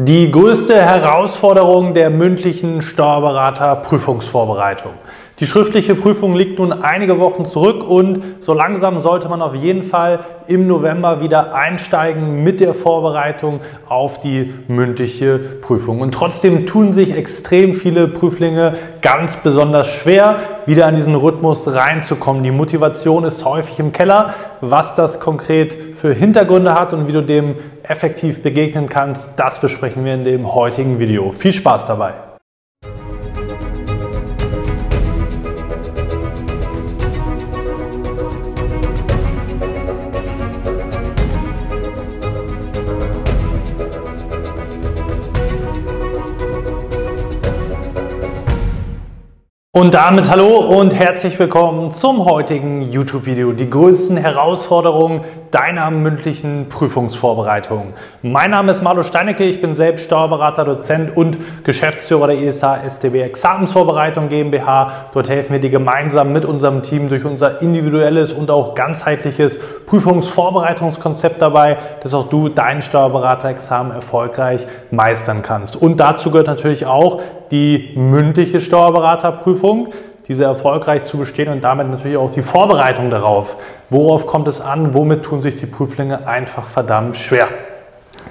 Die größte Herausforderung der mündlichen Steuerberater-Prüfungsvorbereitung. Die schriftliche Prüfung liegt nun einige Wochen zurück und so langsam sollte man auf jeden Fall im November wieder einsteigen mit der Vorbereitung auf die mündliche Prüfung. Und trotzdem tun sich extrem viele Prüflinge ganz besonders schwer, wieder an diesen Rhythmus reinzukommen. Die Motivation ist häufig im Keller. Was das konkret für Hintergründe hat und wie du dem effektiv begegnen kannst, das besprechen wir in dem heutigen Video. Viel Spaß dabei! Und damit hallo und herzlich willkommen zum heutigen YouTube-Video. Die größten Herausforderungen deiner mündlichen Prüfungsvorbereitung. Mein Name ist Marlo Steinecke, ich bin selbst Steuerberater, Dozent und Geschäftsführer der ESA STB Examensvorbereitung GmbH. Dort helfen wir dir gemeinsam mit unserem Team durch unser individuelles und auch ganzheitliches Prüfungsvorbereitungskonzept dabei, dass auch du dein Steuerberaterexamen erfolgreich meistern kannst. Und dazu gehört natürlich auch die mündliche Steuerberaterprüfung, diese erfolgreich zu bestehen und damit natürlich auch die Vorbereitung darauf. Worauf kommt es an? Womit tun sich die Prüflinge einfach verdammt schwer?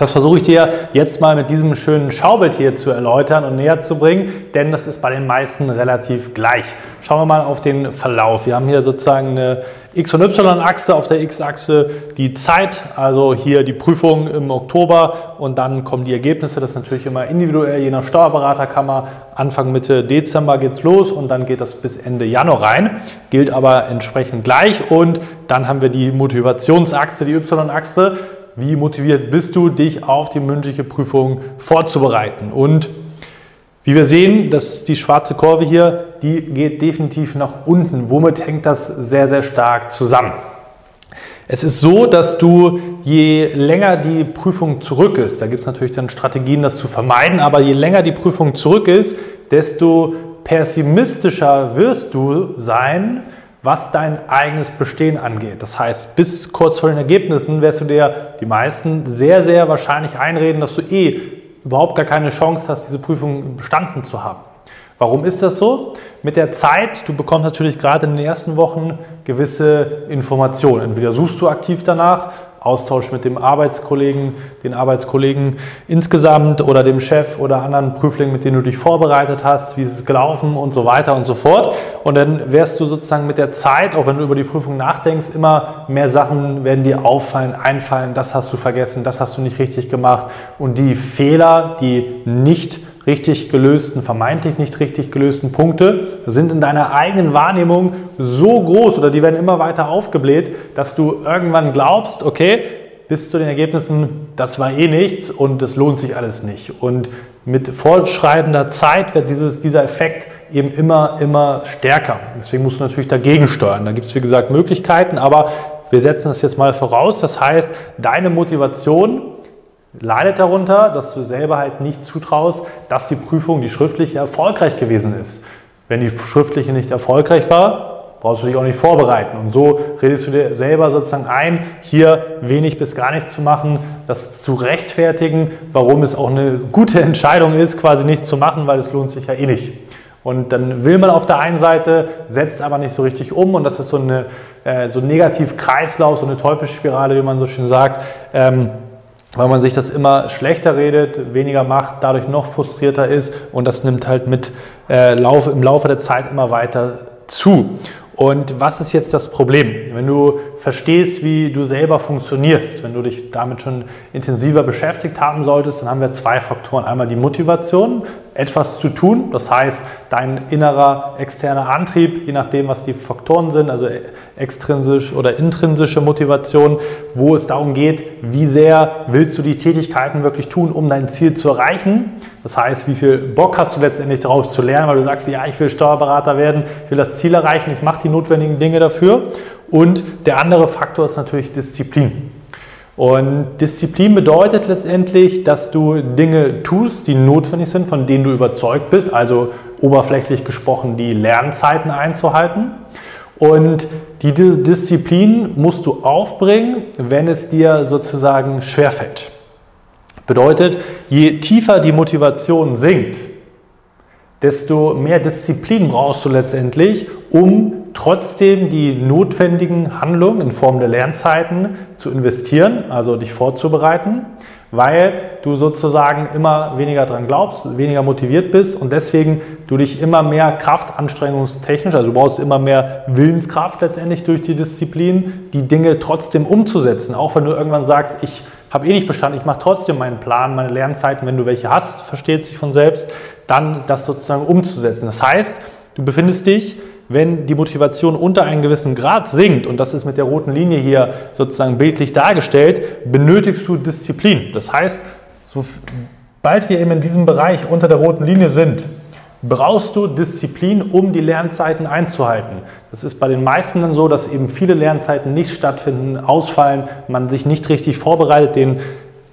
Das versuche ich dir jetzt mal mit diesem schönen Schaubild hier zu erläutern und näher zu bringen, denn das ist bei den meisten relativ gleich. Schauen wir mal auf den Verlauf. Wir haben hier sozusagen eine X- und Y-Achse, auf der X-Achse die Zeit, also hier die Prüfung im Oktober und dann kommen die Ergebnisse. Das ist natürlich immer individuell, je nach Steuerberaterkammer. Anfang Mitte Dezember geht es los und dann geht das bis Ende Januar rein. Gilt aber entsprechend gleich und dann haben wir die Motivationsachse, die Y-Achse wie motiviert bist du, dich auf die mündliche Prüfung vorzubereiten. Und wie wir sehen, das ist die schwarze Kurve hier, die geht definitiv nach unten. Womit hängt das sehr, sehr stark zusammen? Es ist so, dass du je länger die Prüfung zurück ist, da gibt es natürlich dann Strategien, das zu vermeiden, aber je länger die Prüfung zurück ist, desto pessimistischer wirst du sein, was dein eigenes Bestehen angeht. Das heißt, bis kurz vor den Ergebnissen wirst du dir die meisten sehr, sehr wahrscheinlich einreden, dass du eh überhaupt gar keine Chance hast, diese Prüfung bestanden zu haben. Warum ist das so? Mit der Zeit, du bekommst natürlich gerade in den ersten Wochen gewisse Informationen. Entweder suchst du aktiv danach Austausch mit dem Arbeitskollegen, den Arbeitskollegen insgesamt oder dem Chef oder anderen Prüflingen, mit denen du dich vorbereitet hast, wie ist es gelaufen und so weiter und so fort. Und dann wirst du sozusagen mit der Zeit, auch wenn du über die Prüfung nachdenkst, immer mehr Sachen werden dir auffallen, einfallen, das hast du vergessen, das hast du nicht richtig gemacht. Und die Fehler, die nicht richtig gelösten, vermeintlich nicht richtig gelösten Punkte sind in deiner eigenen Wahrnehmung so groß oder die werden immer weiter aufgebläht, dass du irgendwann glaubst, okay, bis zu den Ergebnissen, das war eh nichts und es lohnt sich alles nicht. Und mit fortschreitender Zeit wird dieses, dieser Effekt eben immer, immer stärker. Deswegen musst du natürlich dagegen steuern. Da gibt es, wie gesagt, Möglichkeiten, aber wir setzen das jetzt mal voraus. Das heißt, deine Motivation leidet darunter, dass du selber halt nicht zutraust, dass die Prüfung, die schriftliche, erfolgreich gewesen ist. Wenn die schriftliche nicht erfolgreich war, brauchst du dich auch nicht vorbereiten. Und so redest du dir selber sozusagen ein, hier wenig bis gar nichts zu machen, das zu rechtfertigen, warum es auch eine gute Entscheidung ist, quasi nichts zu machen, weil es lohnt sich ja eh nicht. Und dann will man auf der einen Seite, setzt aber nicht so richtig um und das ist so, eine, äh, so ein Negativ-Kreislauf, so eine Teufelsspirale, wie man so schön sagt. Ähm, weil man sich das immer schlechter redet, weniger macht, dadurch noch frustrierter ist und das nimmt halt mit äh, Laufe, im Laufe der Zeit immer weiter zu. Und was ist jetzt das Problem? Wenn du verstehst, wie du selber funktionierst, wenn du dich damit schon intensiver beschäftigt haben solltest, dann haben wir zwei Faktoren. Einmal die Motivation, etwas zu tun, das heißt dein innerer externer Antrieb, je nachdem, was die Faktoren sind, also extrinsisch oder intrinsische Motivation, wo es darum geht, wie sehr willst du die Tätigkeiten wirklich tun, um dein Ziel zu erreichen. Das heißt, wie viel Bock hast du letztendlich darauf zu lernen, weil du sagst, ja, ich will Steuerberater werden, ich will das Ziel erreichen, ich mache die notwendigen Dinge dafür. Und der andere Faktor ist natürlich Disziplin. Und Disziplin bedeutet letztendlich, dass du Dinge tust, die notwendig sind, von denen du überzeugt bist, also oberflächlich gesprochen die Lernzeiten einzuhalten. Und die Disziplin musst du aufbringen, wenn es dir sozusagen schwerfällt. Bedeutet, je tiefer die Motivation sinkt, desto mehr Disziplin brauchst du letztendlich, um trotzdem die notwendigen Handlungen in Form der Lernzeiten zu investieren, also dich vorzubereiten, weil du sozusagen immer weniger dran glaubst, weniger motiviert bist und deswegen du dich immer mehr kraftanstrengungstechnisch, also du brauchst immer mehr Willenskraft letztendlich durch die Disziplin, die Dinge trotzdem umzusetzen, auch wenn du irgendwann sagst, ich habe eh nicht bestanden, ich mache trotzdem meinen Plan, meine Lernzeiten, wenn du welche hast, versteht sich von selbst, dann das sozusagen umzusetzen. Das heißt, du befindest dich wenn die Motivation unter einen gewissen Grad sinkt, und das ist mit der roten Linie hier sozusagen bildlich dargestellt, benötigst du Disziplin. Das heißt, sobald wir eben in diesem Bereich unter der roten Linie sind, brauchst du Disziplin, um die Lernzeiten einzuhalten. Das ist bei den meisten dann so, dass eben viele Lernzeiten nicht stattfinden, ausfallen, man sich nicht richtig vorbereitet, den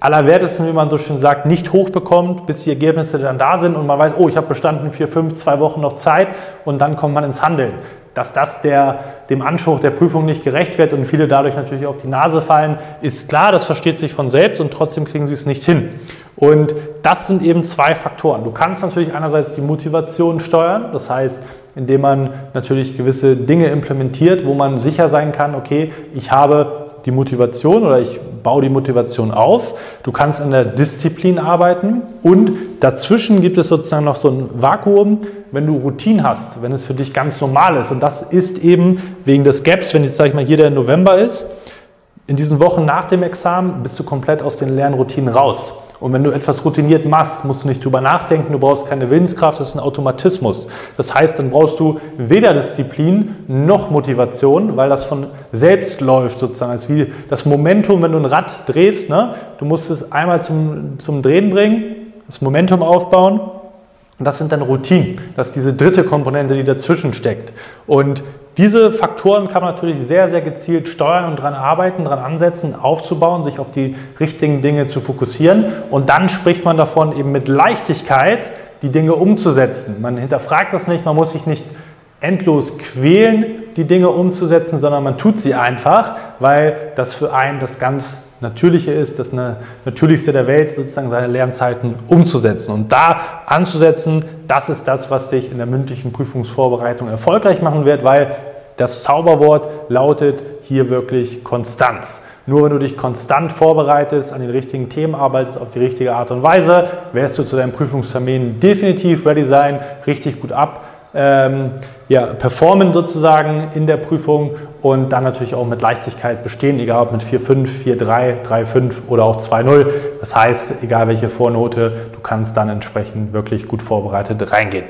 allerwertesten, wie man so schön sagt, nicht hochbekommt, bis die Ergebnisse dann da sind und man weiß, oh, ich habe bestanden vier, fünf, zwei Wochen noch Zeit und dann kommt man ins Handeln. Dass das der, dem Anspruch der Prüfung nicht gerecht wird und viele dadurch natürlich auf die Nase fallen, ist klar, das versteht sich von selbst und trotzdem kriegen sie es nicht hin. Und das sind eben zwei Faktoren. Du kannst natürlich einerseits die Motivation steuern, das heißt, indem man natürlich gewisse Dinge implementiert, wo man sicher sein kann, okay, ich habe die Motivation oder ich baue die Motivation auf. Du kannst an der Disziplin arbeiten und dazwischen gibt es sozusagen noch so ein Vakuum, wenn du Routine hast, wenn es für dich ganz normal ist. Und das ist eben wegen des Gaps, wenn jetzt, sage ich mal, hier der November ist, in diesen Wochen nach dem Examen bist du komplett aus den Lernroutinen raus. Und wenn du etwas routiniert machst, musst du nicht drüber nachdenken, du brauchst keine Willenskraft, das ist ein Automatismus. Das heißt, dann brauchst du weder Disziplin noch Motivation, weil das von selbst läuft sozusagen, als wie das Momentum, wenn du ein Rad drehst, ne? du musst es einmal zum, zum Drehen bringen, das Momentum aufbauen und das sind dann Routinen. Das ist diese dritte Komponente, die dazwischen steckt. Und diese Faktoren kann man natürlich sehr, sehr gezielt steuern und daran arbeiten, daran ansetzen, aufzubauen, sich auf die richtigen Dinge zu fokussieren. Und dann spricht man davon, eben mit Leichtigkeit die Dinge umzusetzen. Man hinterfragt das nicht, man muss sich nicht endlos quälen, die Dinge umzusetzen, sondern man tut sie einfach, weil das für einen das ganz Natürliche ist, das Natürlichste der Welt, sozusagen seine Lernzeiten umzusetzen. Und da anzusetzen, das ist das, was dich in der mündlichen Prüfungsvorbereitung erfolgreich machen wird, weil das Zauberwort lautet hier wirklich Konstanz. Nur wenn du dich konstant vorbereitest, an den richtigen Themen arbeitest, auf die richtige Art und Weise, wirst du zu deinem Prüfungstermin definitiv ready sein, richtig gut ab ähm, ja, performen sozusagen in der Prüfung und dann natürlich auch mit Leichtigkeit bestehen, egal ob mit 4,5, 4,3, 3,5 oder auch 2,0. Das heißt, egal welche Vornote, du kannst dann entsprechend wirklich gut vorbereitet reingehen.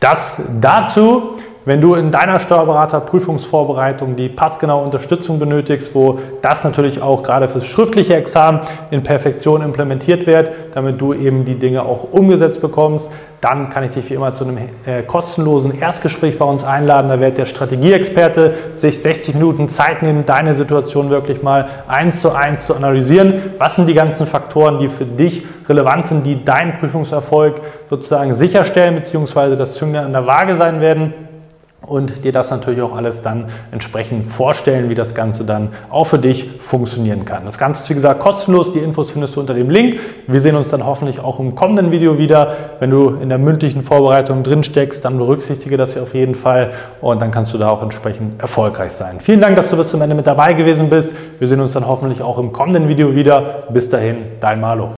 Das dazu. Wenn du in deiner Steuerberater-Prüfungsvorbereitung die passgenaue Unterstützung benötigst, wo das natürlich auch gerade fürs schriftliche Examen in Perfektion implementiert wird, damit du eben die Dinge auch umgesetzt bekommst, dann kann ich dich wie immer zu einem äh, kostenlosen Erstgespräch bei uns einladen. Da wird der Strategieexperte sich 60 Minuten Zeit nehmen, deine Situation wirklich mal eins zu eins zu analysieren. Was sind die ganzen Faktoren, die für dich relevant sind, die deinen Prüfungserfolg sozusagen sicherstellen, beziehungsweise das Zünglein an der Waage sein werden? Und dir das natürlich auch alles dann entsprechend vorstellen, wie das Ganze dann auch für dich funktionieren kann. Das Ganze ist wie gesagt kostenlos, die Infos findest du unter dem Link. Wir sehen uns dann hoffentlich auch im kommenden Video wieder. Wenn du in der mündlichen Vorbereitung drin steckst, dann berücksichtige das auf jeden Fall und dann kannst du da auch entsprechend erfolgreich sein. Vielen Dank, dass du bis zum Ende mit dabei gewesen bist. Wir sehen uns dann hoffentlich auch im kommenden Video wieder. Bis dahin, dein Malo.